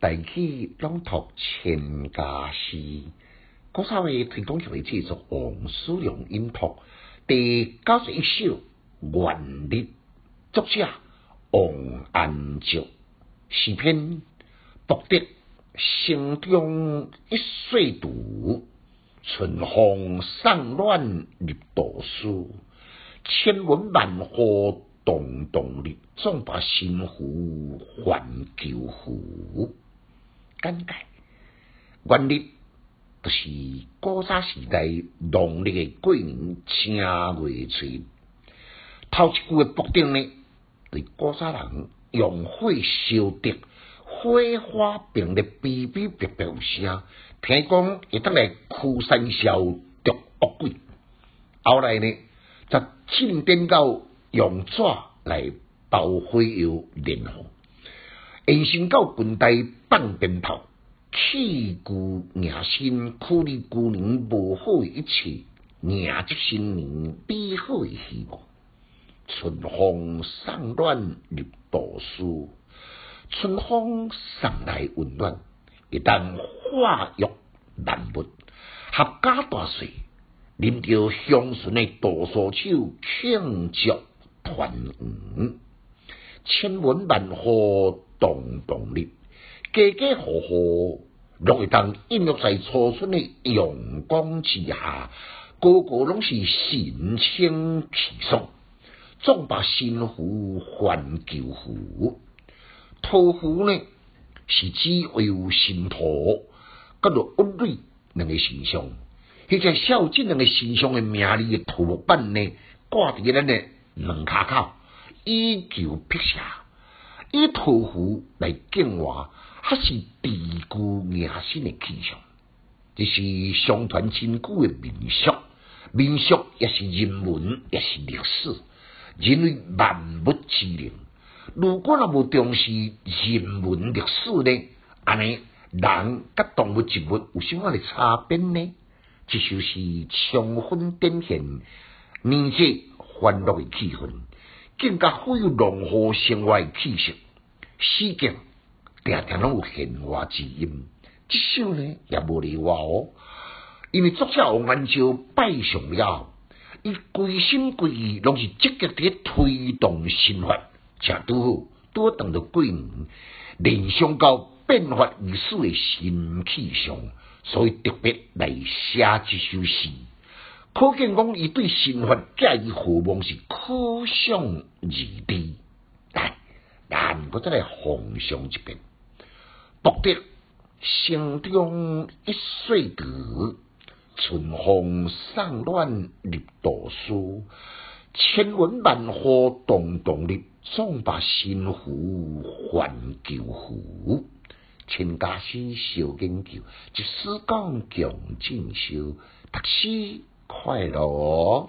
大器朗读千家诗，古早味推广协会制作王思良音读第九十一首《元日》，作者王安石，诗篇博得心中一岁读，春风送暖入杜书，千文万户动动力，总把心湖还旧湖。简介，元日就是古早时代农历的过年正月初，头一句的卜定呢，对古早人用火烧竹，火花并咧哔哔哔哔有声，听讲会当来驱散消毒恶鬼。后来呢，则进展到用纸来包火药燃放。延伸到近代放鞭炮，气鼓迎新，苦力旧年无好的一切，迎接新年美好的希望。春风送暖入杜书，春风送来温暖，一旦化育万物，合家大细，啉着香醇的杜苏酒，庆祝团圆，千文万户。动动力，家家户户都会当孕育在初春的阳光之下，个个拢是神清气爽，总把新湖还旧湖。土湖呢，是指为有新土，跟着屋内两个形象，迄个孝敬两个形象的名字的土木板呢，挂伫咱的门卡口，以求辟邪。以土湖来敬话，还是地固野生的气象，这是相传千古的民俗。民俗也是人文，也是历史，人类万物之灵。如果若无重视人文历史呢？安尼人甲动物植物有什么的差别呢？这就是充分展现年节欢乐的气氛，更加富有浓厚生活的气息。诗经常常拢有闲话之音，这首呢也无例外哦。因为作者王安石拜上了，伊归心归意拢是积极伫推动新法，正拄好拄好等到过年，联想到变法易事的新气象，所以特别来写这首诗。可见讲，伊对新法介意何望是可想而知。但不再来奉上一遍，博得心中一岁读，春风送暖入杜书，千文万户动动力，总把新湖还旧湖。千家诗小研究，一诗讲强进修，读书快乐。